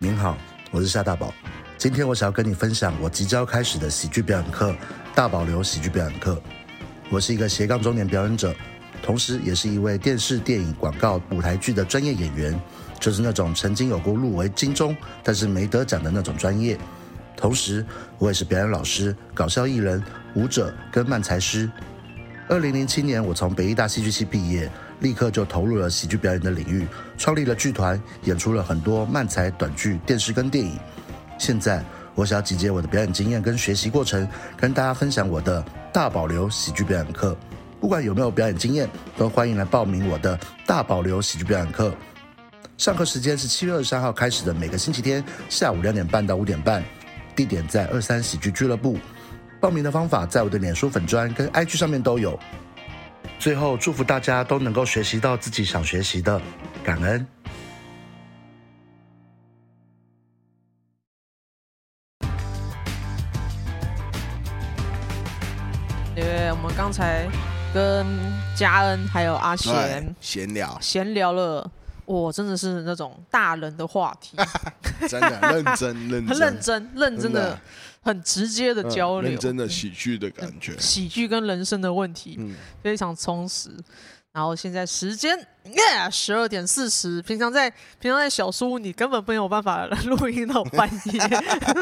您好，我是夏大宝。今天我想要跟你分享我即将开始的喜剧表演课——大保留喜剧表演课。我是一个斜杠中年表演者，同时也是一位电视、电影、广告、舞台剧的专业演员，就是那种曾经有过入围金钟，但是没得奖的那种专业。同时，我也是表演老师、搞笑艺人、舞者跟漫才师。二零零七年，我从北艺大戏剧系毕业。立刻就投入了喜剧表演的领域，创立了剧团，演出了很多漫才、短剧、电视跟电影。现在，我想要集结我的表演经验跟学习过程，跟大家分享我的大保留喜剧表演课。不管有没有表演经验，都欢迎来报名我的大保留喜剧表演课。上课时间是七月二十三号开始的，每个星期天下午两点半到五点半，地点在二三喜剧俱乐部。报名的方法在我的脸书粉砖跟 IG 上面都有。最后，祝福大家都能够学习到自己想学习的，感恩。因为我们刚才跟嘉恩还有阿贤闲聊，闲聊了，我，真的是那种大人的话题，真的认真认真认真认真的。很直接的交流，认真的喜剧的感觉，喜剧跟人生的问题，嗯，非常充实。然后现在时间耶，十二点四十。平常在平常在小书，你根本没有办法录音到半夜。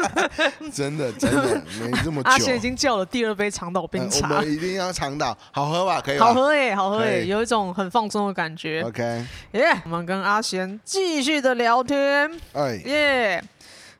真的真的没这么 久。阿贤已经叫了第二杯长岛冰茶，我们一定要长岛，好喝吧？可以，好喝耶，好喝耶，有一种很放松的感觉。OK，耶，我们跟阿贤继续的聊天。哎，耶。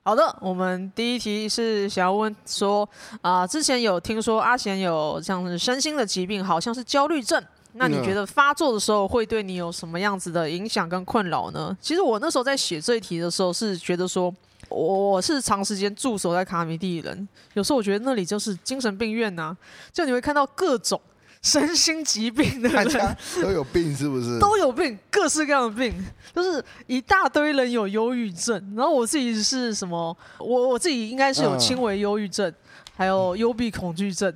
好的，我们第一题是想要问说啊、呃，之前有听说阿贤有像是身心的疾病，好像是焦虑症。那你觉得发作的时候会对你有什么样子的影响跟困扰呢？其实我那时候在写这一题的时候是觉得说，我是长时间驻守在卡米地的人，有时候我觉得那里就是精神病院呐、啊，就你会看到各种。身心疾病 的人都有病，是不是？都有病，各式各样的病，就是一大堆人有忧郁症。然后我自己是什么？我我自己应该是有轻微忧郁症，嗯、还有幽闭恐惧症，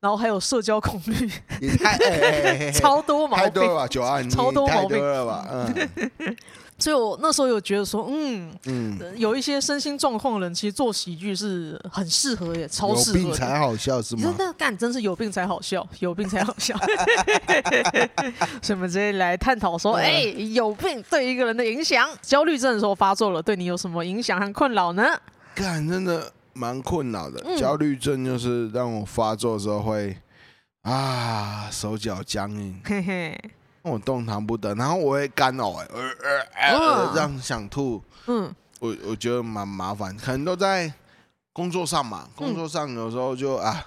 然后还有社交恐惧，也太、欸、超多毛病，太多了吧？九二，超多毛病了吧？嗯。所以我那时候有觉得说，嗯嗯，有一些身心状况的人，其实做喜剧是很适合耶，超适合。有病才好笑是吗？真的干，真是有病才好笑，有病才好笑。所以我们直接来探讨说，哎、欸，有病对一个人的影响，焦虑症的时候发作了，对你有什么影响和困扰呢？干，真的蛮困扰的。焦虑症就是让我发作的时候会啊，手脚僵硬。嘿嘿。我动弹不得，然后我会干呕，呃呃呃，这样想吐。嗯，我我觉得蛮麻烦，可能都在工作上嘛。工作上有时候就啊，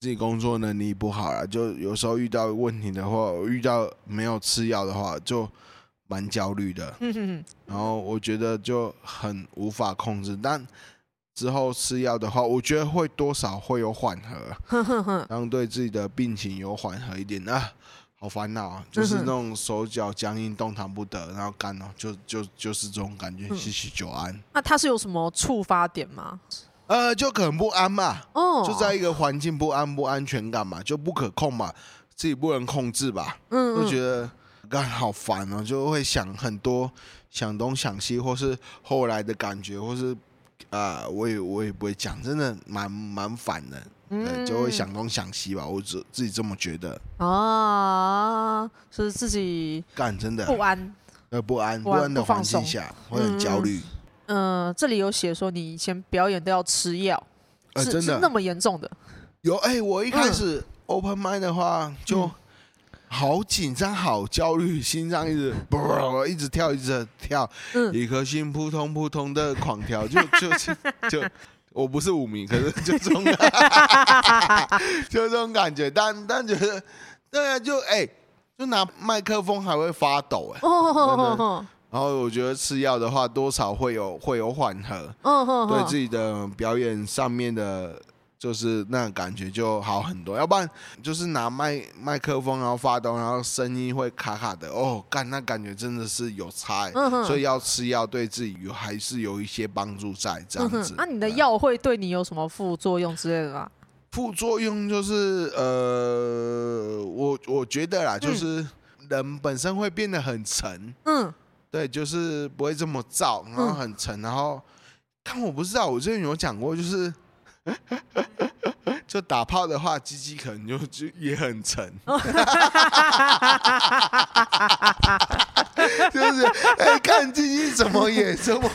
自己工作能力不好了，就有时候遇到问题的话，我遇到没有吃药的话，就蛮焦虑的。然后我觉得就很无法控制，但之后吃药的话，我觉得会多少会有缓和，让对自己的病情有缓和一点啊。好烦恼啊！就是那种手脚僵硬、动弹不得，然后干哦，就就就是这种感觉，吸取久安。那他是有什么触发点吗？呃，就可能不安嘛，哦，就在一个环境不安、不安全感嘛，就不可控嘛，自己不能控制吧，嗯，就觉得干好烦哦，就会想很多，想东想西，或是后来的感觉，或是啊、呃，我也我也不会讲，真的蛮蛮烦的。嗯，就会想东想西吧，我自自己这么觉得。啊，是自己干真的不安，呃不安不安的环境下会很焦虑。嗯，这里有写说你以前表演都要吃药，呃真的是那么严重的？有哎，我一开始 open mind 的话就好紧张、好焦虑，心脏一直不 一直跳、一直跳，一颗心扑通扑通的狂跳，就就就。我不是五名，可是就这种，就这种感觉。但但觉得，对啊，就哎、欸，就拿麦克风还会发抖哎、欸。然后我觉得吃药的话，多少会有会有缓和，对自己的表演上面的。就是那个感觉就好很多，要不然就是拿麦麦克风然后发抖，然后声音会卡卡的。哦，干那感觉真的是有差，嗯，所以要吃药对自己有还是有一些帮助在这样子。那、嗯啊、你的药会对你有什么副作用之类的吗？副作用就是呃，我我觉得啦，就是人本身会变得很沉，嗯，对，就是不会这么燥，然后很沉，嗯、然后但我不知道，我之前有讲过，就是。就打炮的话，鸡鸡可能就就也很沉，就是哎、欸，看鸡鸡怎么也这么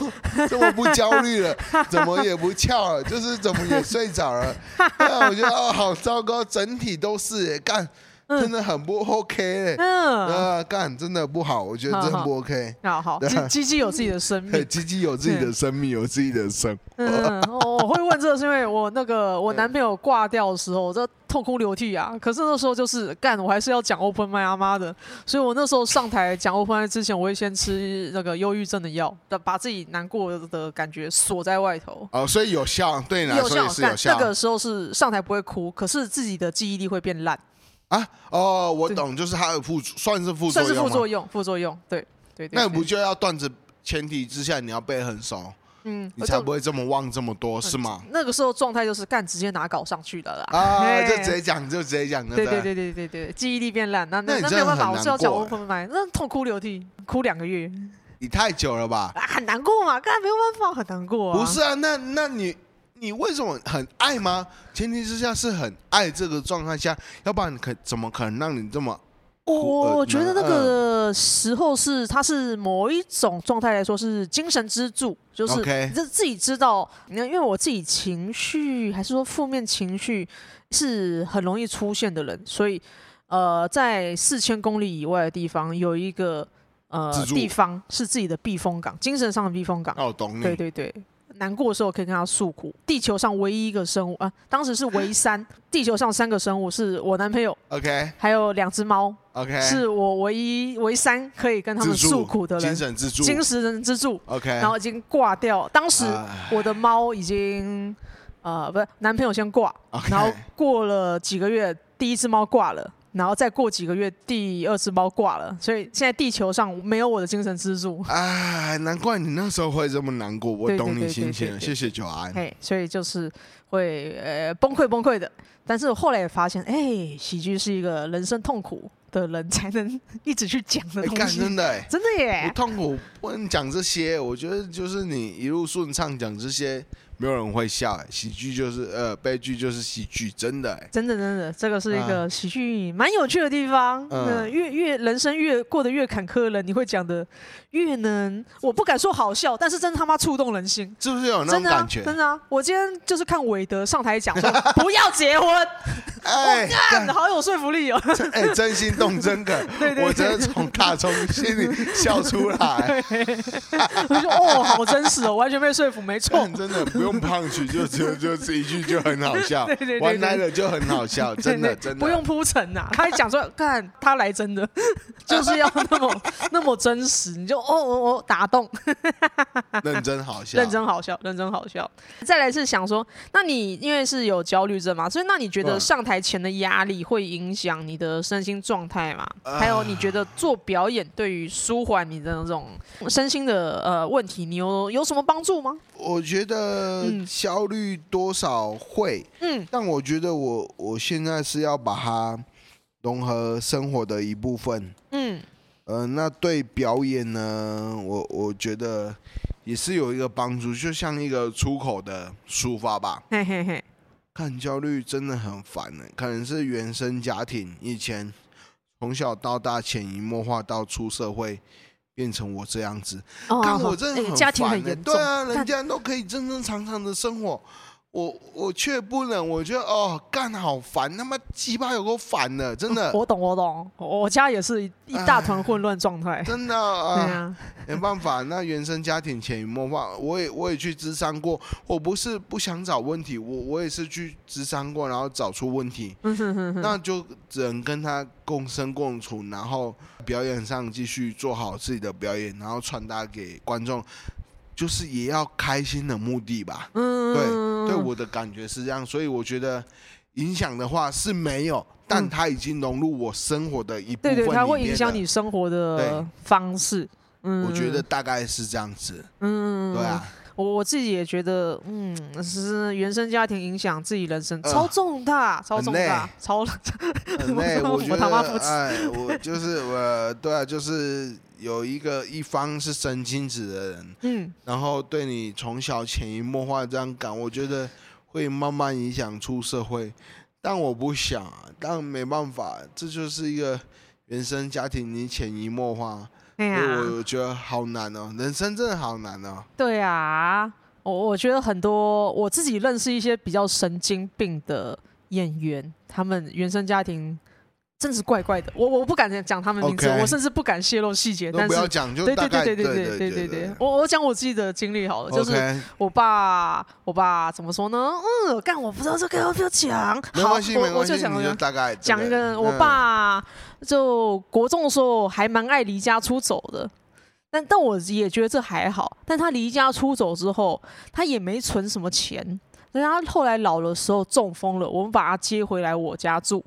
这么不焦虑了，怎么也不翘了，就是怎么也睡着了，那我觉得哦，好糟糕，整体都是干。真的很不 OK 嘞，嗯，呃，干真的不好，我觉得真的不 OK。好好，鸡鸡有自己的生命，鸡鸡有自己的生命，有自己的生。嗯，我会问这个是因为我那个 我男朋友挂掉的时候，我这痛哭流涕啊。可是那时候就是干，我还是要讲 open mic 阿妈的，所以我那时候上台讲 open 之前，我会先吃那个忧郁症的药，把自己难过的感觉锁在外头。哦，所以有效，对你来说也是有效。那个时候是上台不会哭，可是自己的记忆力会变烂。啊哦，我懂，就是它的副算是副作用，算是副作用，副作用，对对对。那不就要段子前提之下，你要背很熟，嗯，你才不会这么忘这么多，是吗？那个时候状态就是干，直接拿稿上去的啦。啊，就直接讲，就直接讲。对对对对对对，记忆力变烂，那那那没有办法，我是要讲我分买，那痛哭流涕，哭两个月。你太久了吧？很难过嘛，干没有办法，很难过。不是啊，那那你。你为什么很爱吗？前提之下是很爱这个状态下，要不然可怎么可能让你这么？我我觉得那个时候是，它是某一种状态来说是精神支柱，就是自自己知道，你看，因为我自己情绪还是说负面情绪是很容易出现的人，所以呃，在四千公里以外的地方有一个呃地方是自己的避风港，精神上的避风港。哦，懂你。对对对。难过的时候可以跟他诉苦。地球上唯一一个生物啊，当时是唯三。地球上三个生物是我男朋友，OK，还有两只猫，OK，是我唯一唯三可以跟他们诉苦的人，精神支柱，精神支柱，OK。然后已经挂掉，当时我的猫已经呃，不是男朋友先挂.然后过了几个月，第一只猫挂了。然后再过几个月，第二次包挂了，所以现在地球上没有我的精神支柱。哎，难怪你那时候会这么难过，我懂你心情了。谢谢九安。嘿，所以就是会呃崩溃崩溃的，但是我后来也发现，哎，喜剧是一个人生痛苦的人才能一直去讲的东西。真的，真的耶！不痛苦不能讲这些，我觉得就是你一路顺畅讲这些。没有人会笑，哎，喜剧就是呃，悲剧就是喜剧，真的，真的真的，这个是一个喜剧蛮有趣的地方。嗯，越越人生越过得越坎坷了，你会讲的越能，我不敢说好笑，但是真他妈触动人心，是不是有那种感觉？真的啊！我今天就是看韦德上台讲说 不要结婚，哎，干，好有说服力哦！哎，真心动真的，我真的从打从心里笑出来。我说哦，好真实哦，完全被说服，没错，真的不用。胖去就 就就这一句就很好笑，玩来了就很好笑，真的真的不用铺陈呐。他还讲说，看他来真的 就是要那么那么真实，你就哦哦哦打动，认真好笑，认真好笑，认真好笑。再来是想说，那你因为是有焦虑症嘛，所以那你觉得上台前的压力会影响你的身心状态吗？还有你觉得做表演对于舒缓你的那种身心的呃问题，你有有什么帮助吗？我觉得焦虑多少会，嗯，但我觉得我我现在是要把它融合生活的一部分，嗯，呃，那对表演呢，我我觉得也是有一个帮助，就像一个出口的抒发吧。嘿嘿嘿，看焦虑真的很烦呢，可能是原生家庭以前从小到大潜移默化到出社会。变成我这样子，看、哦、我真的很。家庭很严重。对啊，人家都可以正正常常的生活。我我却不能，我觉得哦，干好烦，他妈鸡巴有够烦的，真的。我懂，我懂，我家也是一大团混乱状态。真的啊，没办法，那原生家庭潜移默化，我也我也去咨商过。我不是不想找问题，我我也是去咨商过，然后找出问题。那就只能跟他共生共处，然后表演上继续做好自己的表演，然后传达给观众。就是也要开心的目的吧，嗯，对，对，我的感觉是这样，所以我觉得影响的话是没有，但它已经融入我生活的一部分。对对，它会影响你生活的方式。嗯，我觉得大概是这样子。嗯，对啊。我我自己也觉得，嗯，是原生家庭影响自己人生超重大，呃、超重大，超很累。我觉得，哎，我就是我，对啊，就是有一个一方是生亲子的人，嗯，然后对你从小潜移默化这样讲，我觉得会慢慢影响出社会。但我不想，但没办法，这就是一个原生家庭，你潜移默化。哎呀，我觉得好难哦，人生真的好难哦。对啊，我我觉得很多我自己认识一些比较神经病的演员，他们原生家庭。真是怪怪的，我我不敢讲他们名字我甚至不敢泄露细节。但是，对对对对对对对对对，我我讲我自己的经历好了，就是我爸，我爸怎么说呢？嗯，干我不知道这个要不要讲。好，我我就讲大概讲一个，我爸就国中的时候还蛮爱离家出走的，但但我也觉得这还好。但他离家出走之后，他也没存什么钱，所以他后来老的时候中风了，我们把他接回来我家住。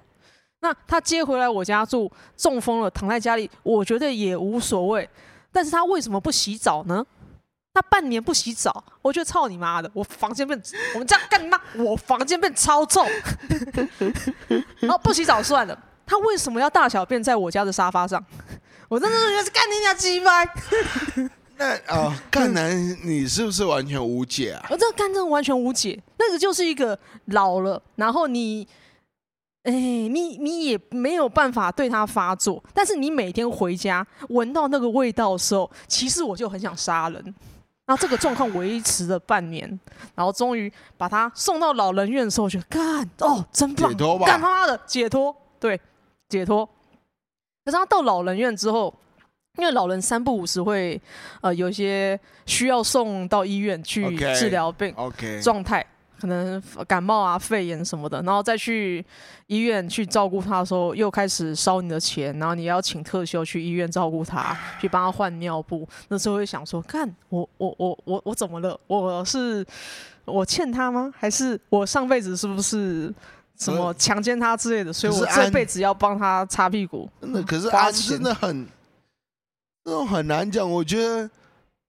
那他接回来我家住，中风了，躺在家里，我觉得也无所谓。但是他为什么不洗澡呢？他半年不洗澡，我觉得操你妈的！我房间变，我们家干你妈！我房间变超臭。然后不洗澡算了，他为什么要大小便在我家的沙发上？我真的是觉得是干你娘鸡掰。那啊，干男，你是不是完全无解啊？我这个干真的完全无解。那个就是一个老了，然后你。哎，你你也没有办法对他发作，但是你每天回家闻到那个味道的时候，其实我就很想杀人。然后这个状况维持了半年，然后终于把他送到老人院的时候，我觉得干哦，真棒，干他妈的解脱，对，解脱。可是他到老人院之后，因为老人三不五时会呃有一些需要送到医院去治疗病状态。可能感冒啊、肺炎什么的，然后再去医院去照顾他的时候，又开始烧你的钱，然后你要请特休去医院照顾他，去帮他换尿布。那时候会想说：看我我我我我怎么了？我是我欠他吗？还是我上辈子是不是什么强奸他之类的？所以我这辈子要帮他擦屁股。真的，可是安真的很那种很难讲。我觉得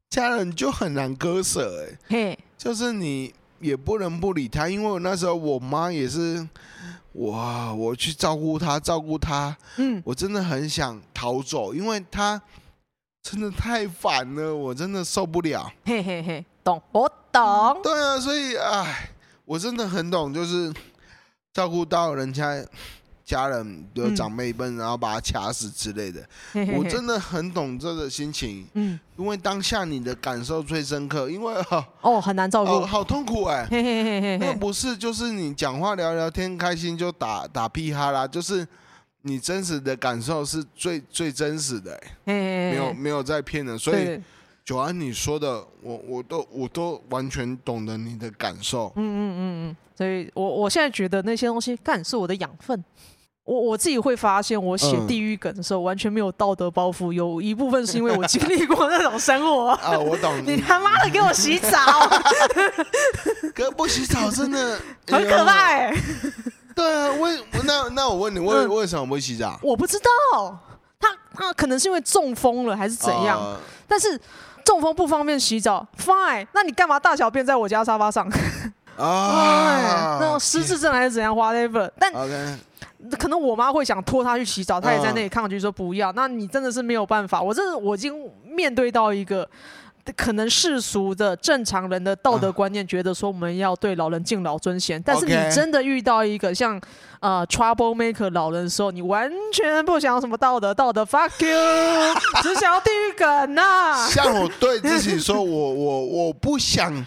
家人就很难割舍哎，嘿，就是你。也不能不理他，因为我那时候我妈也是，哇，我去照顾她，照顾她，嗯，我真的很想逃走，因为她真的太烦了，我真的受不了。嘿嘿嘿，懂，我懂。对啊，所以唉，我真的很懂，就是照顾到人家。家人有长辈们，然后把他掐死之类的，嗯、我真的很懂这个心情。嗯，因为当下你的感受最深刻，因为 哦很难照顾、哦，好痛苦哎。那不是就是你讲话聊聊天开心就打打屁哈啦，就是你真实的感受是最最真实的没有没有在骗人。所以九安你说的，我我都我都完全懂得你的感受。嗯嗯嗯嗯，所以我我现在觉得那些东西干是我的养分。我我自己会发现，我写地狱梗的时候完全没有道德包袱，有一部分是因为我经历过那种生活。啊，我懂。你他妈的给我洗澡！哥不洗澡真的 很可怕哎。对啊，为那那我问你，为为什么不洗澡？我不知道，他他可能是因为中风了还是怎样？但是中风不方便洗澡，fine。那你干嘛大小便在我家沙发上？啊，那种失智症还是怎样？whatever。但可能我妈会想拖他去洗澡，他也在那里抗拒说不要。那你真的是没有办法，我真的我已经面对到一个可能世俗的正常人的道德观念，觉得说我们要对老人敬老尊贤。但是你真的遇到一个像呃 trouble maker 老人的时候，你完全不想要什么道德，道德 fuck you，只想要地狱梗呐、啊。像我对自己说，我我我不想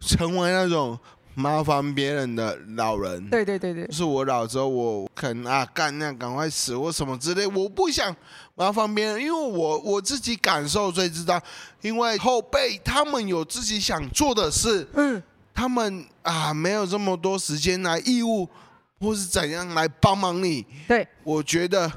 成为那种。麻烦别人的老人，对对对对，就是我老之后，我可能啊干那赶快死或什么之类，我不想麻烦别人，因为我我自己感受最知道，因为后辈他们有自己想做的事，嗯，他们啊没有这么多时间来义务或是怎样来帮忙你，对，我觉得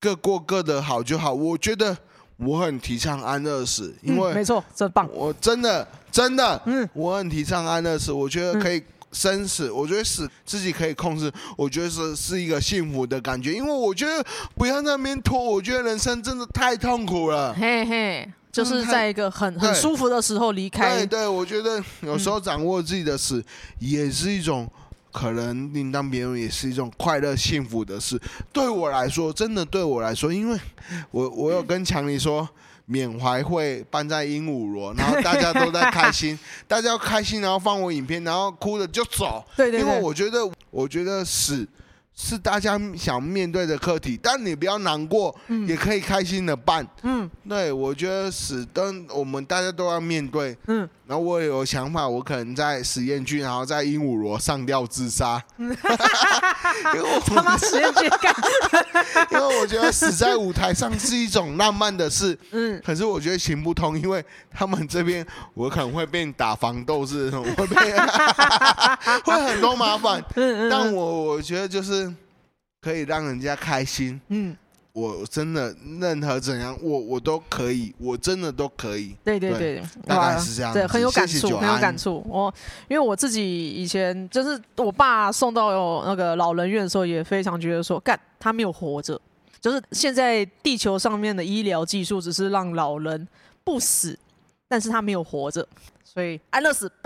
各过各的好就好，我觉得。我很提倡安乐死，因为、嗯、没错，真棒。我真的真的，嗯，我很提倡安乐死。我觉得可以生死，嗯、我觉得死自己可以控制，我觉得是是一个幸福的感觉。因为我觉得不要在那边拖，我觉得人生真的太痛苦了。嘿嘿，就是在一个很很舒服的时候离开。对对，我觉得有时候掌握自己的死也是一种可能另当别人，也是一种快乐幸福的事。对我来说，真的对我来说，因为我我有跟强尼说。缅怀会办在鹦鹉螺，然后大家都在开心，大家要开心，然后放我影片，然后哭了就走。对对对，因为我觉得，我觉得死。是大家想面对的课题，但你不要难过，嗯、也可以开心的办。嗯，对，我觉得死但我们大家都要面对。嗯，然后我也有想法，我可能在实验区，然后在鹦鹉螺上吊自杀。因为我他妈实验区干，因为我觉得死在舞台上是一种浪漫的事。嗯，可是我觉得行不通，因为他们这边我可能会被打防斗士，会被 会很多麻烦。嗯嗯，但我我觉得就是。可以让人家开心，嗯，我真的任何怎样，我我都可以，我真的都可以。对对对，大概是这样，对，很有感触，很有感触。我因为我自己以前就是我爸送到那个老人院的时候，也非常觉得说，干他没有活着，就是现在地球上面的医疗技术只是让老人不死，但是他没有活着，所以安乐死棒，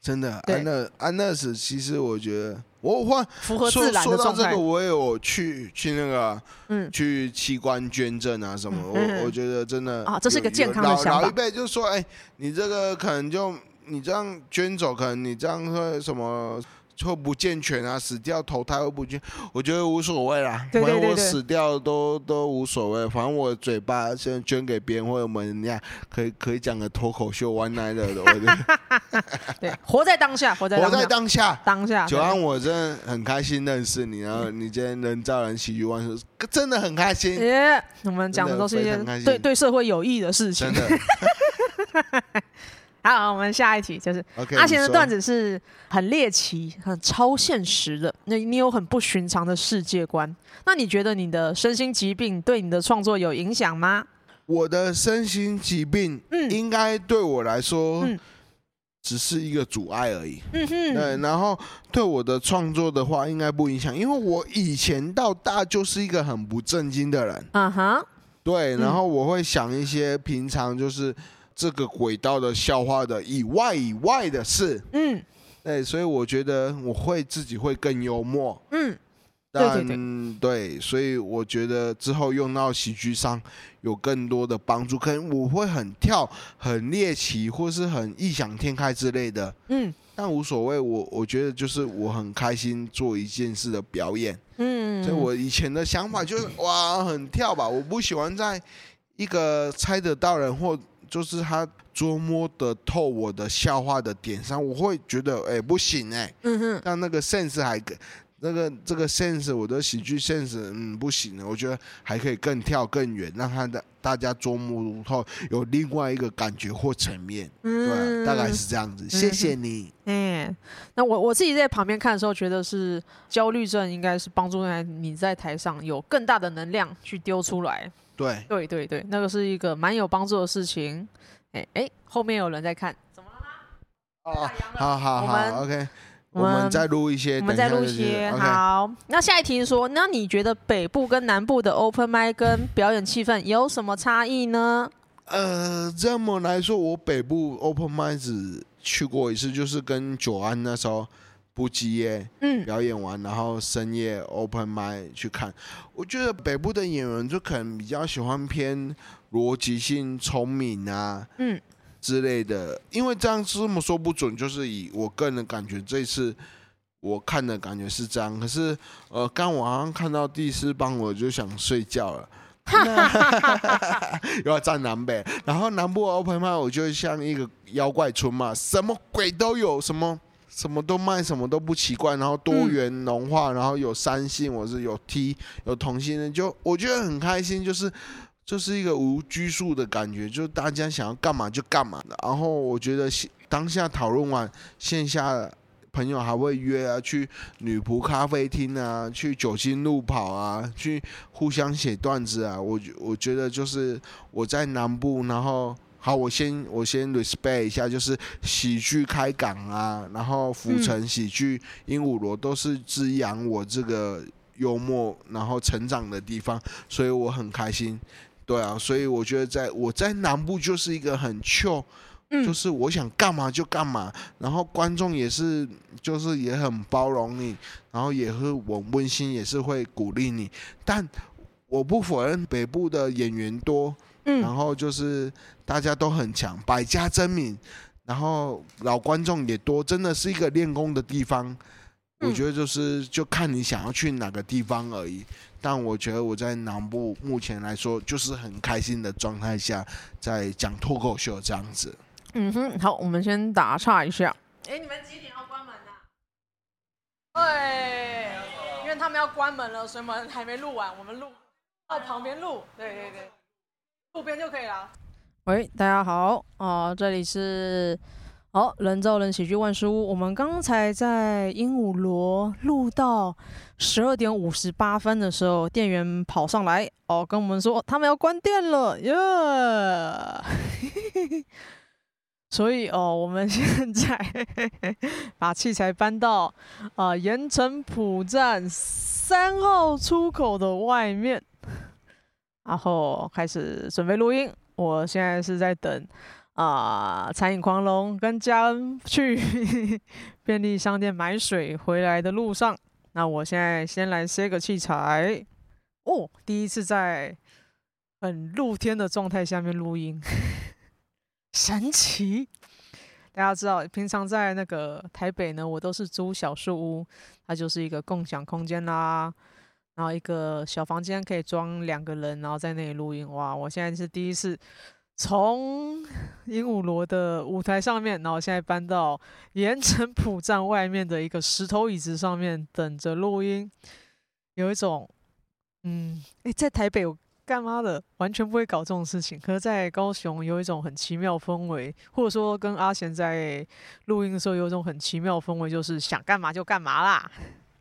真的安乐安乐死，其实我觉得。我换符合自然的状态。说到这个，我也有去去那个，嗯，去器官捐赠啊什么。我我觉得真的啊，这是一个健康的想法。老一辈就说，哎，你这个可能就你这样捐走，可能你这样会什么？会不健全啊，死掉投胎会不健，我觉得无所谓啦。反正我死掉都都无所谓，反正我嘴巴先捐给别人，或者我们人家可以可以讲个脱口秀，one night 的。对，活在当下，活在活在当下，当下。九安，我真的很开心认识你，然后你今天人造人喜剧万岁，真的很开心。耶，我们讲的都是一些对对社会有益的事情。真的。好，我们下一题就是阿贤的段子是很猎奇、很超现实的。那你有很不寻常的世界观。那你觉得你的身心疾病对你的创作有影响吗？我的身心疾病，嗯，应该对我来说，只是一个阻碍而已。嗯哼，对。然后对我的创作的话，应该不影响，因为我以前到大就是一个很不正经的人。啊哈，对。然后我会想一些平常就是。这个轨道的笑话的以外以外的事，嗯，对，所以我觉得我会自己会更幽默，嗯，但对，对，对，对，所以我觉得之后用到喜剧上有更多的帮助，可能我会很跳、很猎奇，或是很异想天开之类的，嗯，但无所谓，我我觉得就是我很开心做一件事的表演，嗯，所以我以前的想法就是哇，很跳吧，我不喜欢在一个猜得到人或。就是他捉摸得透我的笑话的点上，我会觉得哎、欸、不行哎、欸，嗯哼，但那个 sense 还那个这个 sense 我的喜剧 sense 嗯不行，我觉得还可以更跳更远，让他的大家捉摸不透有另外一个感觉或层面，嗯，对，大概是这样子。嗯、谢谢你。嗯，那我我自己在旁边看的时候，觉得是焦虑症应该是帮助在你在台上有更大的能量去丢出来。对对对对，那个是一个蛮有帮助的事情。哎哎，后面有人在看，怎么了吗？哦，好好好，OK，我们再录一些，我们再录一些。好，那下一题是说，那你觉得北部跟南部的 Open Mic 跟表演气氛有什么差异呢？呃，这么来说，我北部 Open Mic 只去过一次，就是跟九安那时候。不羁夜，嗯，表演完，然后深夜 open mic 去看。我觉得北部的演员就可能比较喜欢偏逻辑性、聪明啊，嗯之类的。因为这样这么说不准，就是以我个人的感觉，这次我看的感觉是这样。可是，呃，刚我好像看到第四棒，我就想睡觉了，又要站南北。然后南部 open mic 我就像一个妖怪村嘛，什么鬼都有，什么。什么都卖，什么都不奇怪，然后多元农化，然后有三性，我是有 T，有同性恋，就我觉得很开心，就是就是一个无拘束的感觉，就大家想要干嘛就干嘛的。然后我觉得当下讨论完，线下朋友还会约啊，去女仆咖啡厅啊，去酒精路跑啊，去互相写段子啊。我我觉得就是我在南部，然后。好，我先我先 respect 一下，就是喜剧开港啊，然后浮城喜剧、鹦鹉螺都是滋养我这个幽默然后成长的地方，所以我很开心。对啊，所以我觉得在我在南部就是一个很 chill，就是我想干嘛就干嘛，然后观众也是就是也很包容你，然后也是我温馨，也是会鼓励你。但我不否认北部的演员多，然后就是大家都很强，百家争鸣，然后老观众也多，真的是一个练功的地方。我觉得就是就看你想要去哪个地方而已。但我觉得我在南部目前来说，就是很开心的状态下，在讲脱口秀这样子。嗯哼，好，我们先打岔一下。哎、欸，你们几点要关门呢、啊？对，因为他们要关门了，所以我们还没录完，我们录到旁边录。对对对，路边就可以了。喂，大家好，啊、这里是。好，人造人喜剧万事屋。我们刚才在鹦鹉螺录到十二点五十八分的时候，店员跑上来哦，跟我们说他们要关店了耶。Yeah! 所以哦，我们现在把器材搬到啊盐城浦站三号出口的外面，然后开始准备录音。我现在是在等。啊！餐饮狂龙跟嘉恩去 便利商店买水回来的路上，那我现在先来塞个器材。哦，第一次在很露天的状态下面录音，神奇！大家知道，平常在那个台北呢，我都是租小树屋，它就是一个共享空间啦，然后一个小房间可以装两个人，然后在那里录音。哇！我现在是第一次。从 鹦鹉螺的舞台上面，然后现在搬到盐城浦站外面的一个石头椅子上面等着录音，有一种，嗯，诶，在台北我干嘛的，完全不会搞这种事情。可是在高雄有一种很奇妙氛围，或者说跟阿贤在录音的时候有一种很奇妙氛围，就是想干嘛就干嘛啦。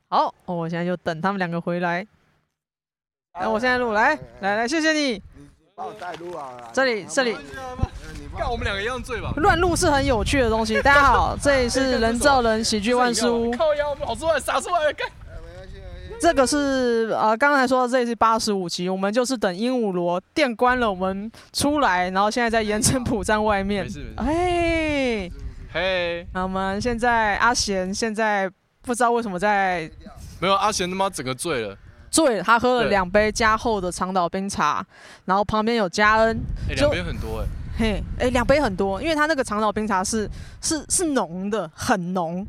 好，我现在就等他们两个回来。那我现在录，来来来，谢谢你。帮我带路啊！这里这里，看我们两个一样醉吧。乱录是很有趣的东西。大家好，这里是人造人喜剧万事屋。靠腰，跑出来，撒出来，看。这个是呃，刚才说的这里是八十五期，我们就是等鹦鹉螺店关了，我们出来，然后现在在盐城浦站外面。嘿，嘿，那我们现在阿贤现在不知道为什么在，没有阿贤他妈整个醉了。醉了，他喝了两杯加厚的长岛冰茶，然后旁边有加恩，两杯很多哎，嘿，哎，两杯很多，因为他那个长岛冰茶是是是浓的，很浓。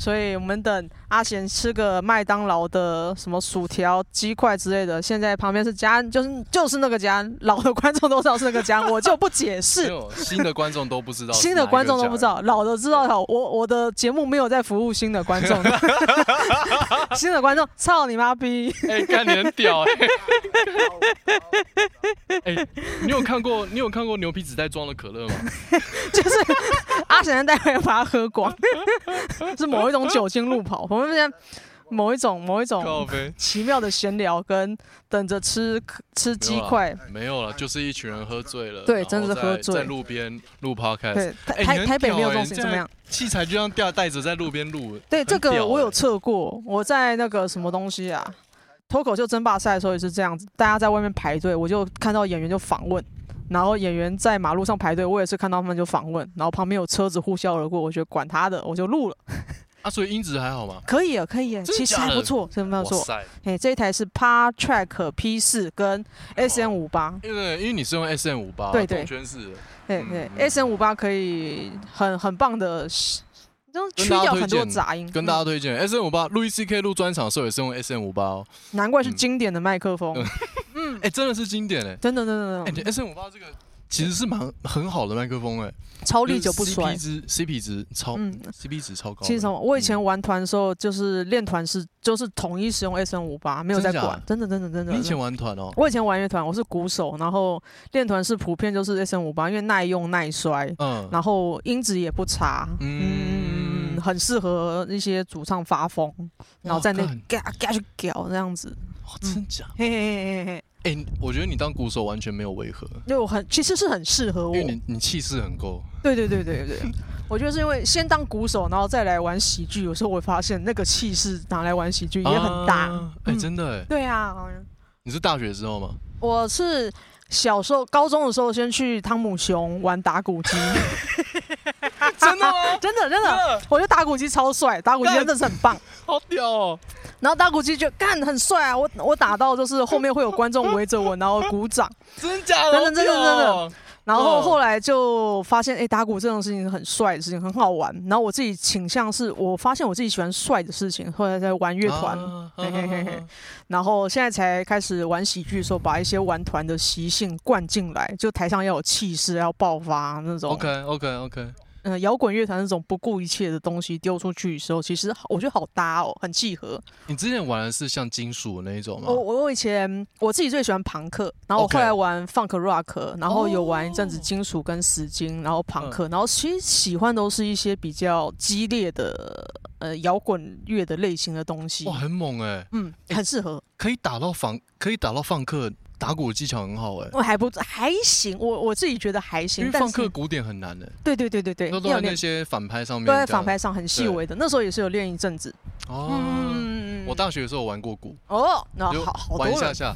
所以我们等阿贤吃个麦当劳的什么薯条、鸡块之类的。现在旁边是家安，就是就是那个家安，老的观众都知道是那个家安，我就不解释。新的观众都不知道。新的观众都不知道，老的知道。我我的节目没有在服务新的观众。新的观众，操你妈逼！哎、欸，干你很屌哎、欸！哎、欸，你有看过你有看过牛皮纸袋装的可乐吗？就是阿贤待会把它喝光，是某一种酒精路跑，我们现在某一种某一种奇妙的闲聊，跟等着吃吃鸡块，没有了，就是一群人喝醉了，对，真的是喝醉，在路边录 podcast，对，台台北没有这种事情，怎么样？器材就像吊带子在路边录，对，这个我有测过，我在那个什么东西啊，脱口秀争霸赛的时候也是这样子，大家在外面排队，我就看到演员就访问。然后演员在马路上排队，我也是看到他们就访问，然后旁边有车子呼啸而过，我觉得管他的，我就录了。啊，所以音质还好吗？可以啊，可以啊，其实还不错，真的没有错。哎，这一台是 Par Track P 四跟 SM 五八，因为因为你是用 SM 五八，对对，全是，对对，SM 五八可以很很棒的。就去掉很多杂音，跟大家推荐 S M 五八路易 C K 录专场的时候也是用 S M 五八哦，难怪是经典的麦克风，嗯，哎，真的是经典哎，真的真的真的，S M 五八这个其实是蛮很好的麦克风哎，超历久不衰，CP 值 CP 值超，嗯，CP 值超高。其实我以前玩团的时候，就是练团是就是统一使用 S M 五八，没有在管，真的真的真的。你以前玩团哦？我以前玩乐团，我是鼓手，然后练团是普遍就是 S M 五八，因为耐用耐摔，嗯，然后音质也不差，嗯。很适合一些主唱发疯，然后在那嘎嘎去搞这样子。哦，真假？嘿嘿嘿嘿嘿。哎，我觉得你当鼓手完全没有违和。对，我很其实是很适合我，因为你你气势很够。对对对对对，我觉得是因为先当鼓手，然后再来玩喜剧，有时候我会发现那个气势拿来玩喜剧也很大。哎，真的哎。对啊。你是大学之后吗？我是小时候高中的时候先去汤姆熊玩打鼓机。真的吗？真的真的，我觉得打鼓机超帅，打鼓机真的是很棒，好屌哦！然后打鼓机就干很帅啊，我我打到就是后面会有观众围着我，然后鼓掌，真假的？真的真的真的。然后后来就发现，哎，打鼓这种事情很帅的事情，很好玩。然后我自己倾向是，我发现我自己喜欢帅的事情，后来在玩乐团，嘿嘿嘿嘿。然后现在才开始玩喜剧的时候，把一些玩团的习性灌进来，就台上要有气势，要爆发那种。OK OK OK。嗯，摇滚乐团那种不顾一切的东西丢出去的时候，其实我觉得好搭哦，很契合。你之前玩的是像金属那一种吗？我我以前我自己最喜欢朋克，然后我后来玩 funk rock，然后有玩一阵子金属跟死金，然后朋克，然后其实喜欢都是一些比较激烈的呃摇滚乐的类型的东西。哇，很猛哎！嗯，很适合，可以打到房，可以打到放克。打鼓的技巧很好哎，我还不还行，我我自己觉得还行。因为放克鼓点很难的。对对对对对，都在那些反拍上面，都在反拍上很细微的。那时候也是有练一阵子。哦，我大学的时候玩过鼓。哦，那好，好玩一下下。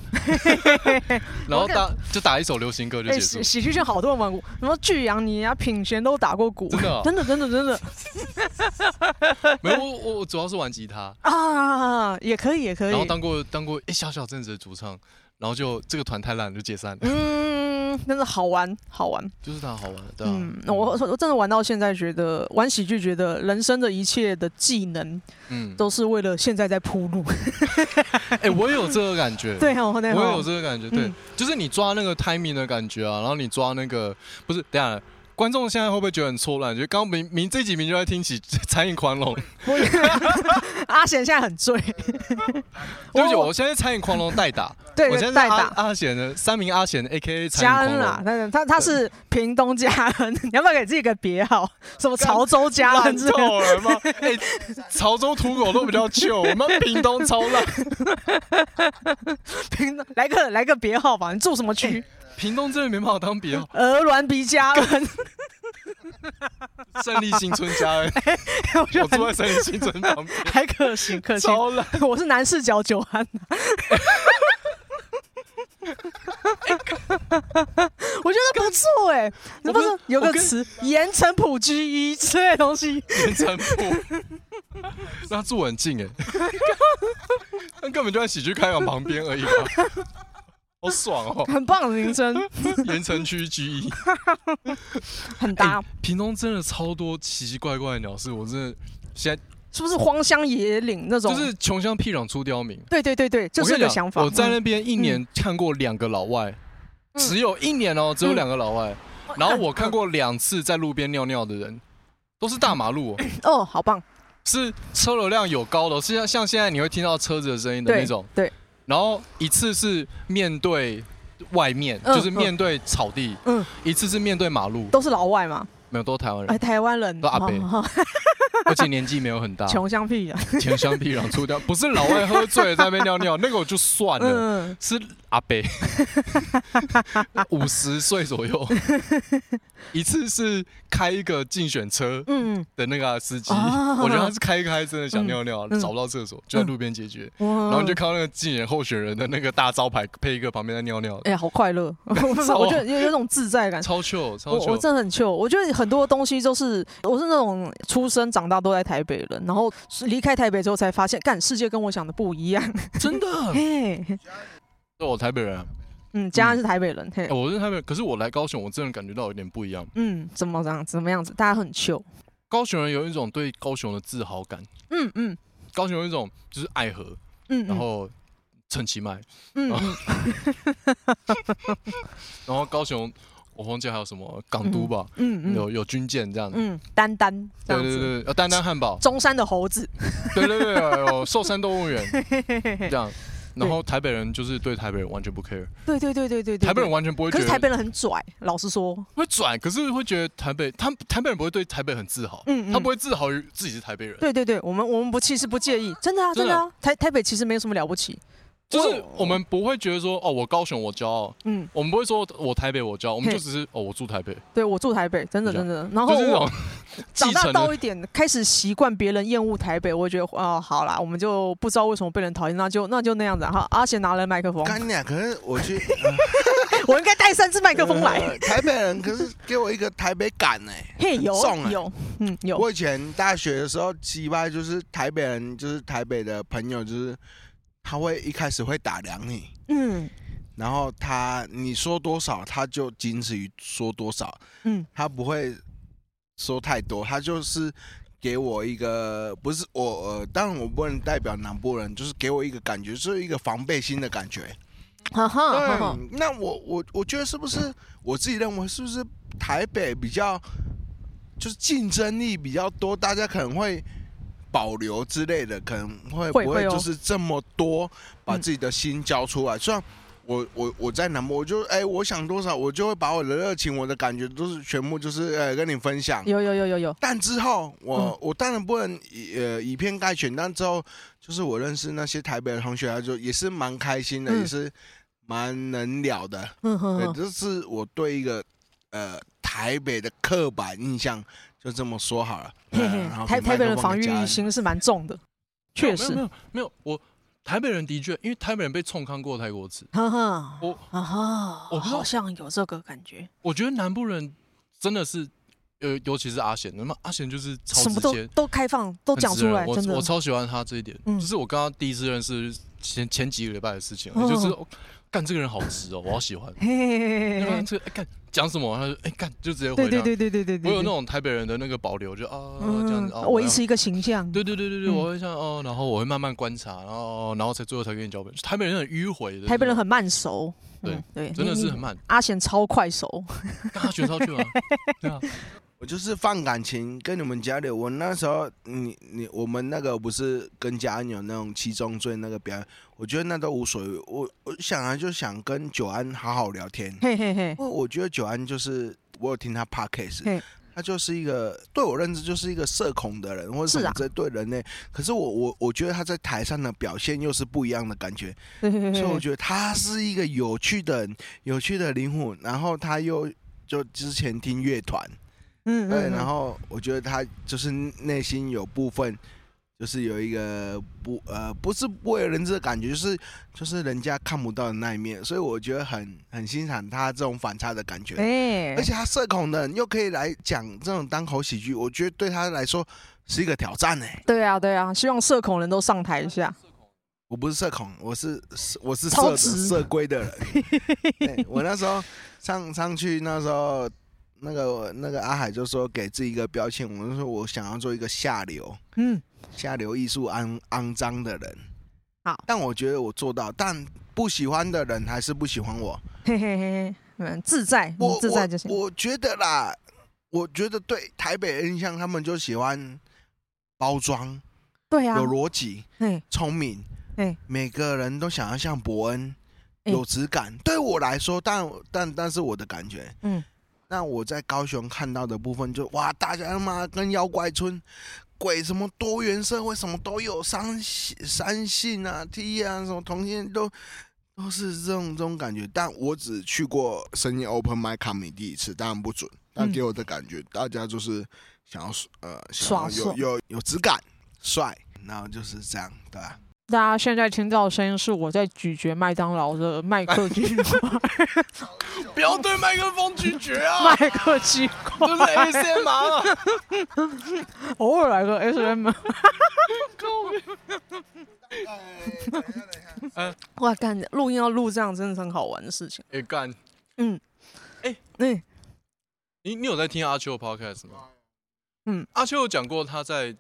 然后打就打一首流行歌就结束。喜剧圈好多人玩鼓，什么巨阳你啊、品贤都打过鼓。真的，真的，真的，真的。没有，我我主要是玩吉他啊，也可以，也可以。然后当过当过一小小阵子的主唱。然后就这个团太烂就解散了。嗯，真的好玩，好玩，就是它好玩，对啊。嗯，我我真的玩到现在，觉得玩喜剧，觉得人生的一切的技能，嗯，都是为了现在在铺路。哎，我也有这个感觉。对，我也有这个感觉。对，就是你抓那个 timing 的感觉啊，然后你抓那个不是，等下。观众现在会不会觉得很错乱？就刚刚明明这几名就在听起 餐饮狂龙，阿贤现在很醉。对不起，我现在餐饮狂龙代打。对，我现在代打阿贤的三名阿贤 A K A 嘉恩啦，他他他是屏东嘉恩，你要不要给自己个别号？什么潮州嘉恩？烂透了吗？哎，潮州土狗都比较旧，我们屏东超烂。屏东来个来个别号吧，你住什么区？屏东真的没办法当别号，鹅銮鼻嘉恩，胜利新村嘉恩，我住在胜利新村旁边，还可行可行。超烂，我是男视角九安，我觉得不错哎，那不是有个词盐城埔居一之类的东西，盐城埔，那他住很近哎，那根本就在喜剧开港旁边而已吧。好爽哦！很棒的名称，盐城 区 G 一，很搭。屏东真的超多奇奇怪怪的鸟事，我真的现在是不是荒乡野岭那种？就是穷乡僻壤出刁民。对对对对，就是个想法。我在那边一年看过两个老外，只有一年哦，只有两个老外。然后我看过两次在路边尿尿的人，都是大马路哦，好棒！是车流量有高的，是像像现在你会听到车子的声音的那种，对。然后一次是面对外面，嗯、就是面对草地，嗯，嗯一次是面对马路，都是老外吗？没有，都是台湾人。哎，台湾人，都阿伯，而且年纪没有很大。穷乡僻壤，穷乡僻壤出掉，不是老外喝醉了在那边尿尿，那个我就算了，嗯、是阿伯，五十岁左右。一次是开一个竞选车，嗯的那个司机，我觉得他是开一开真的想尿尿，找不到厕所，就在路边解决。然后你就看到那个竞选候选人的那个大招牌，配一个旁边在尿尿。哎呀，好快乐！我觉得有有种自在感，超 chill，超 chill。我真的很 chill。我觉得很多东西都是，我是那种出生长大都在台北人，然后离开台北之后才发现，干世界跟我想的不一样。真的？嘿，我台北人。嗯，家人是台北人，嘿，我是台北，可是我来高雄，我真的感觉到有点不一样。嗯，怎么这样？怎么样子？大家很糗。高雄人有一种对高雄的自豪感。嗯嗯，高雄有一种就是爱河，嗯，然后陈其迈，嗯，然后高雄我忘记还有什么港都吧，嗯有有军舰这样子，嗯，丹丹，对对对，呃，丹丹汉堡，中山的猴子，对对对，有 寿山动物园，这样。然后台北人就是对台北人完全不 care，对对对对对，台北人完全不会。可是台北人很拽，老实说。会拽，可是会觉得台北，他台北人不会对台北很自豪，嗯，他不会自豪于自己是台北人。对对对，我们我们不其实不介意，真的啊。真的啊，台台北其实没有什么了不起，就是我们不会觉得说哦，我高雄我骄傲，嗯，我们不会说我台北我骄傲，我们就只是哦，我住台北，对我住台北，真的真的，然后 长大到一点，开始习惯别人厌恶台北，我觉得哦，好啦，我们就不知道为什么被人讨厌，那就那就那样子哈。阿贤拿了麦克风，干你可是我去，我应该带三支麦克风来。呃、台北人可是给我一个台北感呢，嘿，有送有，嗯有。我以前大学的时候，奇葩就是台北人，就是台北的朋友，就是他会一开始会打量你，嗯。然后他你说多少，他就仅止于说多少，嗯，他不会说太多，他就是给我一个不是我呃，当然我不能代表南部人，就是给我一个感觉，就是一个防备心的感觉。哈哈，那我我我觉得是不是我自己认为是不是台北比较就是竞争力比较多，大家可能会保留之类的，可能会不会就是这么多把自己的心交出来，虽然。我我我在南部，我就哎、欸，我想多少，我就会把我的热情、我的感觉都是全部就是呃、欸、跟你分享。有有有有有。但之后我、嗯、我当然不能以呃以偏概全，但之后就是我认识那些台北的同学，他就也是蛮开心的，嗯、也是蛮能聊的。嗯哼，这是我对一个呃台北的刻板印象，就这么说好了。嘿嘿台台北人防御心是蛮重的，确实。没有没有，我。台北人的确，因为台北人被冲康过太多次。我我好像有这个感觉。我觉得南部人真的是，呃，尤其是阿贤，那么阿贤就是超什么都都开放，都讲出来，我真的。我超喜欢他这一点，就是我刚刚第一次认识前前几个礼拜的事情，就是干这个人好直哦，我好喜欢。这个干。讲什么？他说：“哎，干，就直接回答。”对对对对对对。我有那种台北人的那个保留，就啊这样子啊。维持一个形象。对对对对对，我会像哦，然后我会慢慢观察，然后然后才最后才给你脚本。台北人很迂回的。台北人很慢熟。对对，真的是很慢。阿贤超快熟。阿贤超快。对啊。我就是放感情跟你们交流。我那时候，你你我们那个不是跟嘉恩有那种七宗罪那个表演，我觉得那都无所谓。我我想啊，就想跟九安好好聊天。嘿嘿嘿。我我觉得九安就是我有听他 podcast，他就是一个对我认知就是一个社恐的人，或者是这对人类。可是我我我觉得他在台上的表现又是不一样的感觉，所以我觉得他是一个有趣的有趣的灵魂。然后他又就之前听乐团。嗯，对，然后我觉得他就是内心有部分，就是有一个不呃不是不为人知的感觉，就是就是人家看不到的那一面，所以我觉得很很欣赏他这种反差的感觉。哎，而且他社恐的人又可以来讲这种单口喜剧，我觉得对他来说是一个挑战呢。对啊，对啊，希望社恐人都上台一下。我不是社恐，我是我是社社规的人。我那时候上上去那时候。那个那个阿海就说给自己一个标签，我就说我想要做一个下流，嗯，下流艺术肮肮脏的人。好，但我觉得我做到，但不喜欢的人还是不喜欢我。嘿嘿嘿，嗯，自在，我自在就行。我觉得啦，我觉得对台北的印象，他们就喜欢包装，对啊，有逻辑，嗯，聪明，嗯，每个人都想要像伯恩，有质感。对我来说，但但但是我的感觉，嗯。那我在高雄看到的部分就哇，大家他妈跟妖怪村，鬼什么多元社会什么都有，三性三性啊 T 啊什么同性都都是这种这种感觉。但我只去过深夜 Open Mic Comedy 一次，当然不准。但给我的感觉，大家就是想要呃想要有有有质感帅，然后就是这样，对吧？大家现在听到的声音是我在咀嚼麦当劳的麦克鸡块，不要对麦克风咀嚼啊！麦克鸡块，这是 ASMR 啊！偶尔来个 ASMR。嗯，哇，干录音要录这样，真的是很好玩的事情。哎干，嗯，哎，嗯，你你有在听阿秋的 podcast 吗？嗯，阿秋有讲过他在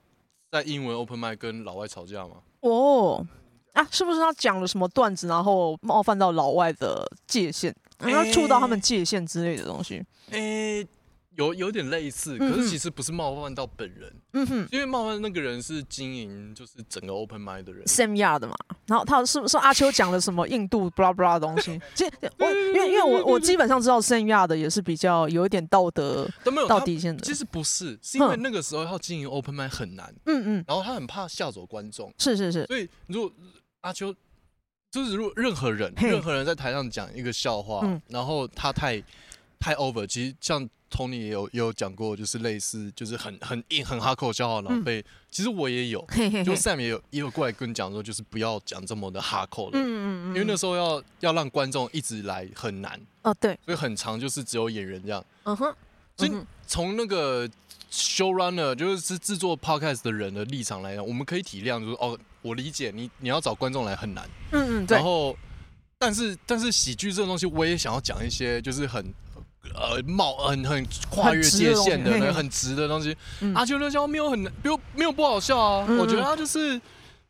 在英文 open mic 跟老外吵架吗？哦，啊，是不是他讲了什么段子，然后冒犯到老外的界限，然后触到他们界限之类的东西？诶、欸。有有点类似，可是其实不是冒犯到本人，嗯哼，因为冒犯那个人是经营就是整个 open mind 的人，Sam Yard 的嘛。然后他是不是阿秋讲了什么印度 blah blah 的东西？其实我因为因为我我基本上知道 Sam Yard 的也是比较有一点道德都没有到底线的。其实不是，是因为那个时候要经营 open mic 很难，嗯嗯，然后他很怕吓走观众，是是是。所以如果阿秋就是如果任何人任何人在台上讲一个笑话，然后他太太 over，其实像。Tony 也有也有讲过，就是类似就是很很硬很哈口消耗脑被，其实我也有，就 Sam 也有也有过来跟你讲说，就是不要讲这么的哈口的，嗯嗯嗯，因为那时候要要让观众一直来很难哦，对，所以很长就是只有演员这样，嗯哼，所以从那个 showrunner 就是制作 podcast 的人的立场来讲，我们可以体谅，就是哦，我理解你你要找观众来很难，嗯嗯，对，然后。但是但是喜剧这种东西，我也想要讲一些，就是很呃冒很很跨越界限的、很，很直的东西。阿秋乐笑没有很没有没有不好笑啊，嗯、我觉得他就是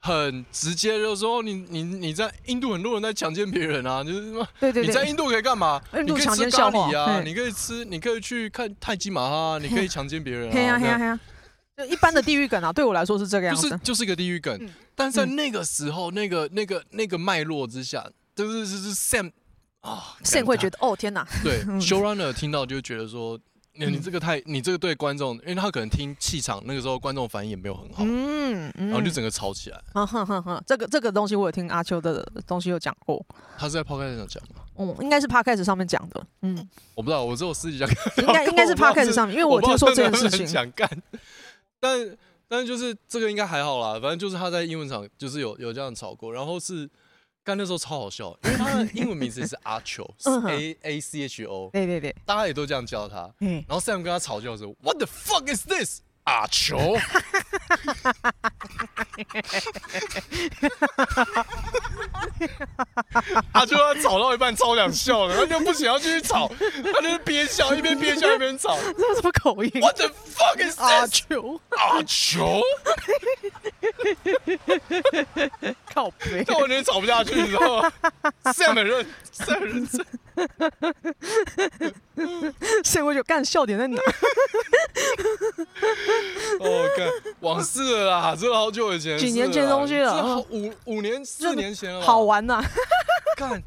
很直接，就是说你你你在印度很多人在强奸别人啊，就是什么？对对对，你在印度可以干嘛？你可以吃咖喱啊，你可以吃，你可以去看泰姬玛哈，你可以强奸别人啊。嘿呀嘿呀嘿呀，就一般的地狱梗啊，对我来说是这个样子，就是就是一个地狱梗。嗯、但在那个时候，那个那个那个脉络之下。就是就是 Sam 啊，Sam 会觉得哦天哪，对，Showrunner 听到就觉得说，你你这个太你这个对观众，因为他可能听气场那个时候观众反应也没有很好，嗯，然后就整个吵起来。嗯哼哼哼，这个这个东西我有听阿秋的东西有讲过，他是在 Podcast 上讲吗？嗯，应该是 Podcast 上面讲的。嗯，我不知道，我只有私底下 应该应该是 Podcast 上面，因为我听说这件事情。想干，但但是就是这个应该还好啦，反正就是他在英文场就是有有这样吵过，然后是。干那时候超好笑，因为他的英文名字是阿秋，是 A A C H O，对对对，大家也都这样叫他。然后 Sam 跟他吵架的时候，What the fuck is this？阿球，阿秋 他吵到一半超想笑的，他就不想要继续吵，他就是憋笑一边憋笑一边吵。这什么口音？What the fuck is？阿球，阿球，靠北，我有点吵不下去，你知道吗？Sam 很认，Sam 很认真。Sam 我就干笑点在哪？哦，看往事了啦，这好久以前，几年前东西了，五五年四年前了，好玩呐！看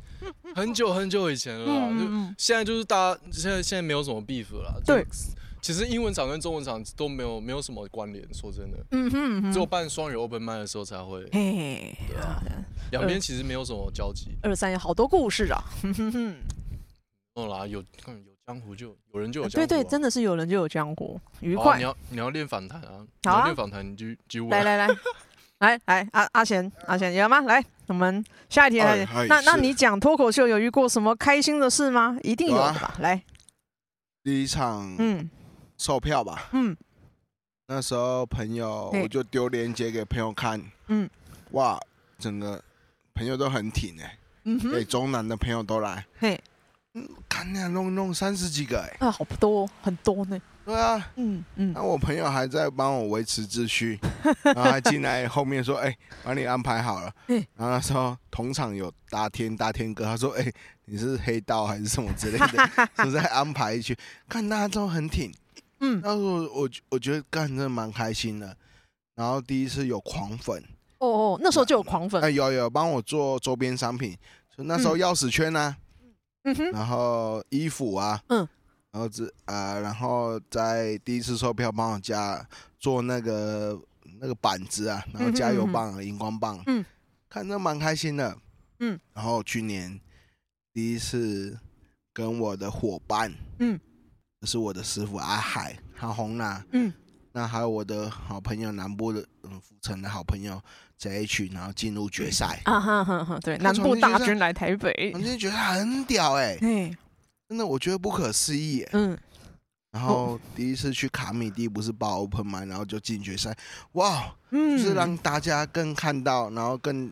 很久很久以前了，就现在就是大家现在现在没有什么 beef 了。对，其实英文场跟中文场都没有没有什么关联，说真的，嗯哼，只有办双语 open mic 的时候才会。对啊，两边其实没有什么交集。二三有好多故事啊，哦啦，有有。江湖就有人就有江湖，啊，对对，真的是有人就有江湖，愉快。啊、你要你要练反弹啊，好啊，练反弹你就就来来来。来来 阿阿贤阿贤有吗？来，我们下一题来。那那你讲脱口秀有遇过什么开心的事吗？一定有的吧？啊、来，第一场嗯。售票吧。嗯，那时候朋友我就丢链接给朋友看。嗯，哇，整个朋友都很挺哎，欸，嗯哼，北中南的朋友都来。嘿。看那弄弄三十几个哎，啊，好多很多呢。对啊，嗯嗯。那我朋友还在帮我维持秩序，然后还进来后面说：“哎，把你安排好了。”然后他说同场有大天大天哥，他说：“哎，你是黑道还是什么之类的？” 是在安排一群，看大家都很挺。嗯，那时候我我觉得干真的蛮开心的。然后第一次有狂粉，哦哦，那时候就有狂粉。哎，有有帮我做周边商品，就那时候钥匙圈呢。然后衣服啊，嗯，然后这啊，然后在第一次售票帮我加做那个那个板子啊，然后加油棒、荧光棒，嗯，看着蛮开心的，嗯。然后去年第一次跟我的伙伴，嗯，是我的师傅阿海、阿红娜，嗯，那还有我的好朋友南部的嗯福城的好朋友。在一起，然后进入决赛啊哈哈哈！对，南部大军来台北，我真的觉得很屌哎，真的我觉得不可思议。嗯，然后第一次去卡米蒂不是报 open 嘛，然后就进决赛，哇，就是让大家更看到，然后更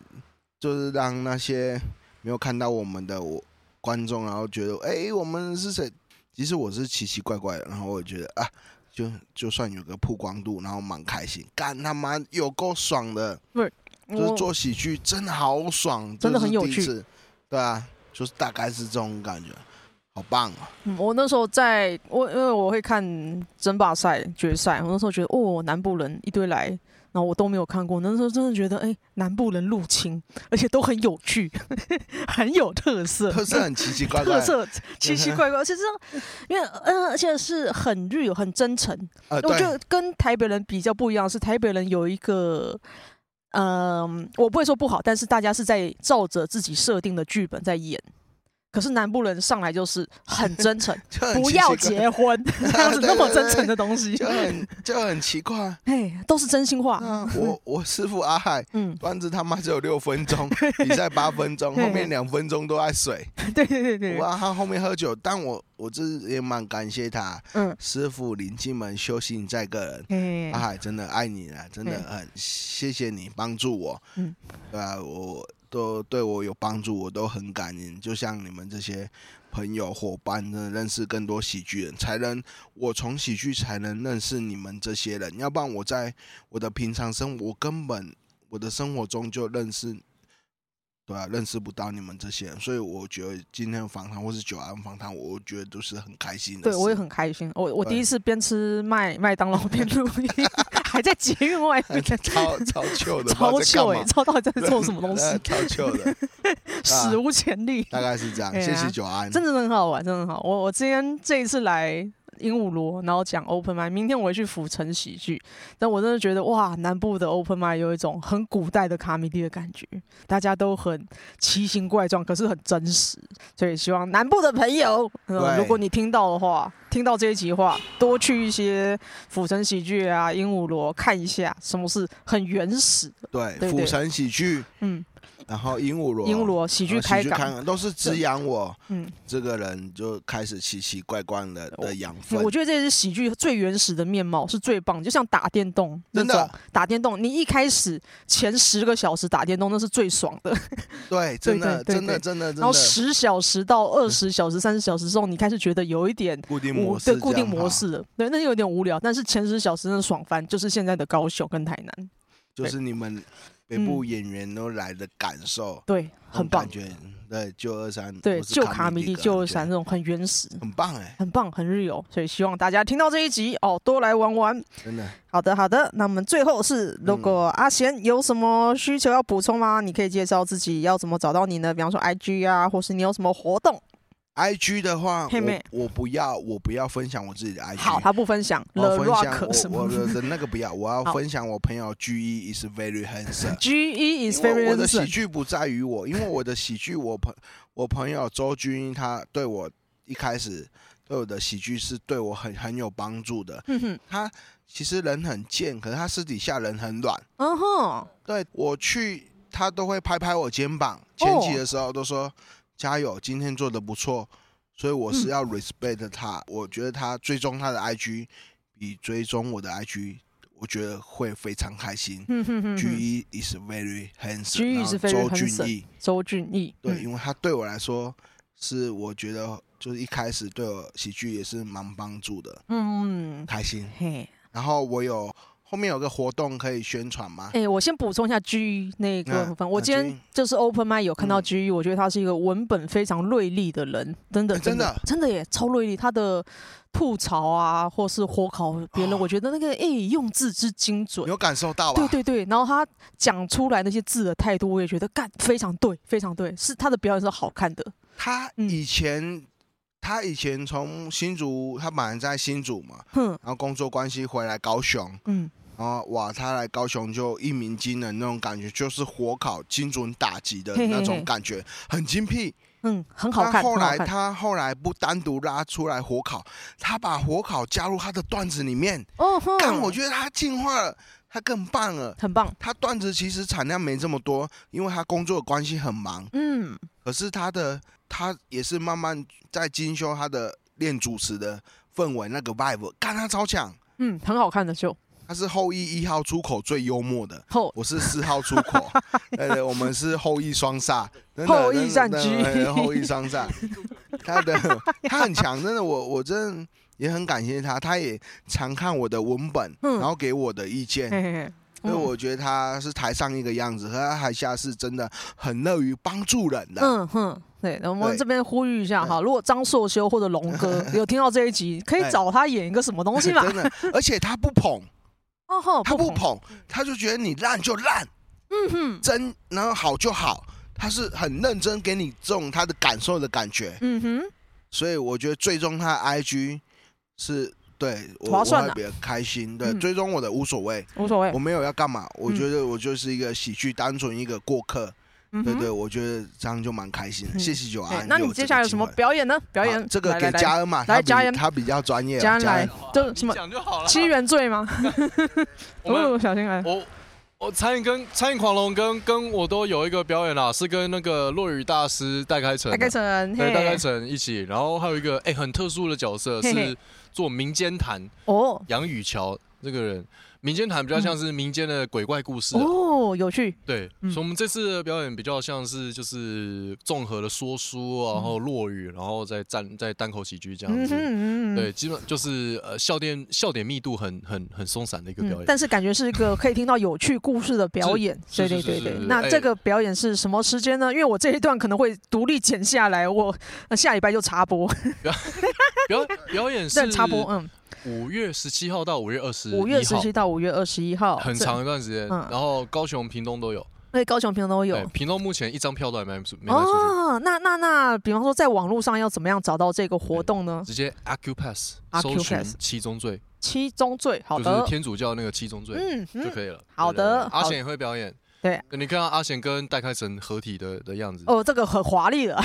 就是让那些没有看到我们的我观众，然后觉得哎，我们是谁？其实我是奇奇怪怪的，然后我觉得啊。就就算有个曝光度，然后蛮开心，干他妈有够爽的，是，就是做喜剧真的好爽，真的很有趣，对啊，就是大概是这种感觉，好棒啊！嗯，我那时候在我因为我会看争霸赛决赛，我那时候觉得哦，南部人一堆来。然后我都没有看过，那时候真的觉得，哎，南部人入侵，而且都很有趣，呵 呵很有特色，特色很奇奇怪怪，特色奇奇怪怪，而且这样，因为嗯、呃，而且是很 real，很真诚。呃、我觉得跟台北人比较不一样，是台北人有一个，嗯、呃，我不会说不好，但是大家是在照着自己设定的剧本在演。可是南部人上来就是很真诚，不要结婚 这样子那么真诚的东西，就很就很奇怪。哎，都是真心话。我我师傅阿海，嗯，段子他妈只有六分钟，比赛八分钟，后面两分钟都在水。对对对对。哇，他后面喝酒，但我我这也蛮感谢他。嗯，师傅领进门，修行在个人。阿海真的爱你了，真的很谢谢你帮助我。嗯，对啊，我。都对我有帮助，我都很感恩。就像你们这些朋友伙伴，真的认识更多喜剧人，才能我从喜剧才能认识你们这些人。要不然我在我的平常生活，我根本我的生活中就认识。对啊，认识不到你们这些人，所以我觉得今天的访谈或是九安访谈，我觉得都是很开心的。对，我也很开心。我我第一次边吃麦麦当劳边录音，还在捷运外面，超 超糗的，超糗哎，超到底在做什么东西？超糗的，史无前例。大概是这样。谢谢九安，真的很好玩，真的很好。我我今天这一次来。鹦鹉螺，然后讲 open mic。明天我会去府城喜剧，但我真的觉得哇，南部的 open mic 有一种很古代的卡米蒂的感觉，大家都很奇形怪状，可是很真实。所以希望南部的朋友，呃、如果你听到的话，听到这一集话，多去一些府城喜剧啊、鹦鹉螺看一下，什么是很原始的。对，府城喜剧，嗯。然后鹦鹉螺，鹦鹉螺喜剧开港都是滋养我，嗯，这个人就开始奇奇怪怪的的养分。我觉得这是喜剧最原始的面貌，是最棒。就像打电动那种，打电动，你一开始前十个小时打电动那是最爽的。对，真的，真的，真的。然后十小时到二十小时、三十小时之后，你开始觉得有一点固定模式，对，固定模式了。对，那有点无聊。但是前十小时那爽翻，就是现在的高雄跟台南，就是你们。每部演员都来的感受，嗯、对，很棒。感觉对，旧二三，对，旧卡米蒂，旧二三那种很原始，很棒哎、欸，很棒，很 real。所以希望大家听到这一集哦，多来玩玩。真的，好的，好的。那我们最后是，如果阿贤有什么需求要补充吗？你可以介绍自己要怎么找到你呢？比方说 IG 啊，或是你有什么活动？I G 的话，我我不要，我不要分享我自己的 I G。好，他不分享。我分享我我的那个不要，我要分享我朋友 G E is very handsome。G E is very handsome。我的喜剧不在于我，因为我的喜剧，我朋 我朋友周军，他对我一开始对我的喜剧是对我很很有帮助的。他其实人很贱，可是他私底下人很软。嗯哼，对我去，他都会拍拍我肩膀。前期的时候都说。加油，今天做的不错，所以我是要 respect 他。嗯、我觉得他追踪他的 IG 比追踪我的 IG，我觉得会非常开心。嗯哼哼哼 G E is very handsome。E is very。周俊逸，周俊义，对，嗯、因为他对我来说是我觉得就是一开始对我喜剧也是蛮帮助的。嗯，开心。嘿，然后我有。后面有个活动可以宣传吗？哎、欸，我先补充一下 G 那个部分。啊、我今天就是 Open Mic 有看到 G，、嗯、我觉得他是一个文本非常锐利的人，真的，欸、真的，真的耶，超锐利。他的吐槽啊，或是火烤别人，哦、我觉得那个哎、欸、用字之精准，有感受到吧？对对对，然后他讲出来那些字的态度，我也觉得干非常对，非常对，是他的表演是好看的。他以前。嗯他以前从新竹，他本来在新竹嘛，嗯，然后工作关系回来高雄，嗯，然后哇，他来高雄就一鸣惊人那种感觉，就是火烤精准打击的那种感觉，嘿嘿嘿很精辟，嗯，很好看。后来他后来不单独拉出来火烤，他把火烤加入他的段子里面，哦，但我觉得他进化了，他更棒了，很棒。他段子其实产量没这么多，因为他工作的关系很忙，嗯，可是他的。他也是慢慢在精修他的练主持的氛围，那个 vibe，干他超强，嗯，很好看的秀。他是后羿一号出口最幽默的，后我是四号出口，对 对，我们是后羿双煞，后羿战局，后羿双煞，他的他很强，真的，我我真的也很感谢他，他也常看我的文本，然后给我的意见。嘿嘿所以我觉得他是台上一个样子，和他台下是真的很乐于帮助人的。嗯哼，对，我们这边呼吁一下哈，如果张硕修或者龙哥 有听到这一集，可以找他演一个什么东西嘛？真的，而且他不捧，哦吼，他不捧，他就觉得你烂就烂，嗯哼，真然后好就好，他是很认真给你这种他的感受的感觉，嗯哼，所以我觉得最终他的 IG 是。对，我我会比较开心。对，追踪我的无所谓，无所谓，我没有要干嘛。我觉得我就是一个喜剧，单纯一个过客，对对，我觉得这样就蛮开心的。谢谢九安。那你接下来有什么表演呢？表演这个给嘉恩嘛，来嘉恩，他比较专业。嘉恩来，就什么七原罪吗？哦，小心来。我我餐饮跟餐饮狂龙跟跟我都有一个表演啦，是跟那个落雨大师戴开成，戴开成，对，戴开成一起。然后还有一个哎很特殊的角色是做民间谈哦，杨雨桥这个人。民间谈比较像是民间的鬼怪故事哦，有趣。对，所以我们这次的表演比较像是就是综合的说书，然后落语，然后再站在单口喜剧这样子。对，基本就是呃笑点笑点密度很很很松散的一个表演。但是感觉是一个可以听到有趣故事的表演。对对对对。那这个表演是什么时间呢？因为我这一段可能会独立剪下来，我下礼拜就插播。表表演是插播，嗯。五月十七号到五月二十，五月十七到五月二十一号，很长一段时间。然后高雄、屏东都有，对，高雄、屏东都有。屏东目前一张票都还没没卖出去。哦，那那那，比方说在网络上要怎么样找到这个活动呢？直接 Accupass 搜寻七宗罪，七宗罪，好的，就是天主教那个七宗罪，嗯，就可以了。好的，阿贤也会表演，对，你看到阿贤跟戴开成合体的的样子，哦，这个很华丽了。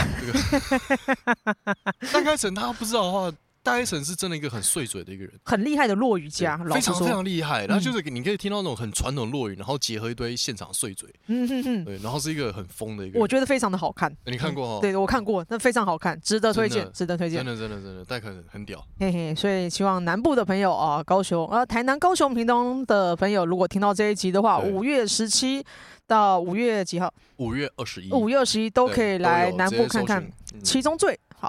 戴开成他不知道的话。戴开成是真的一个很碎嘴的一个人，很厉害的落语家，非常非常厉害。然后就是你可以听到那种很传统落语，然后结合一堆现场碎嘴，嗯哼哼，对，然后是一个很疯的一个。我觉得非常的好看，你看过哈？对，我看过，那非常好看，值得推荐，值得推荐。真的真的真的，戴开成很屌，嘿嘿。所以希望南部的朋友啊，高雄啊，台南、高雄、屏东的朋友，如果听到这一集的话，五月十七到五月几号？五月二十一，五月二十一都可以来南部看看七宗罪。好。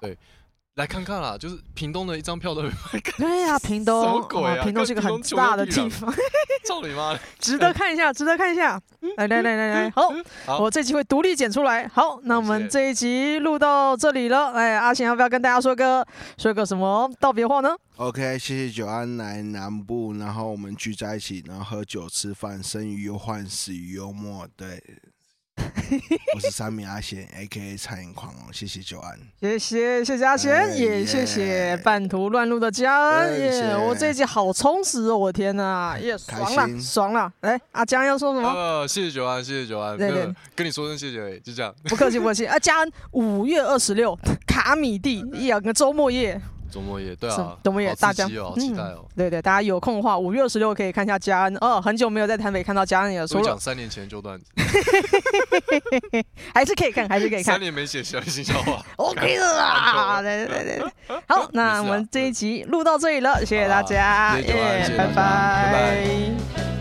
来看看啦，就是屏东的一张票都没卖。对呀，屏东，什么鬼啊？屏东是个很大的地方。操你妈！值得看一下，值得看一下。来来来来来，好，我这集会独立剪出来。好，那我们这一集录到这里了。哎，阿贤要不要跟大家说个说个什么道别话呢？OK，谢谢九安来南部，然后我们聚在一起，然后喝酒吃饭，生于忧患，死于幽默。对。我是三米阿贤，A.K.A. 餐饮狂哦，谢谢九安，谢谢谢谢阿贤，也谢谢半途乱入的嘉恩，耶，我这一集好充实哦，我天呐，耶，爽了爽了，来，阿江要说什么？呃，谢谢九安，谢谢九安，对对，跟你说声谢谢，就这样，不客气不客气，啊，嘉恩五月二十六卡米地 两个周末夜。周末夜，对啊，周末夜，大家好期待哦。对对，大家有空的话，五月二十六可以看一下嘉恩哦。很久没有在台北看到嘉恩了。说讲三年前旧段子，还是可以看，还是可以看。三年没写小新笑话，OK 的啦。对对对对，好，那我们这一集录到这里了，谢谢大家，耶，拜拜。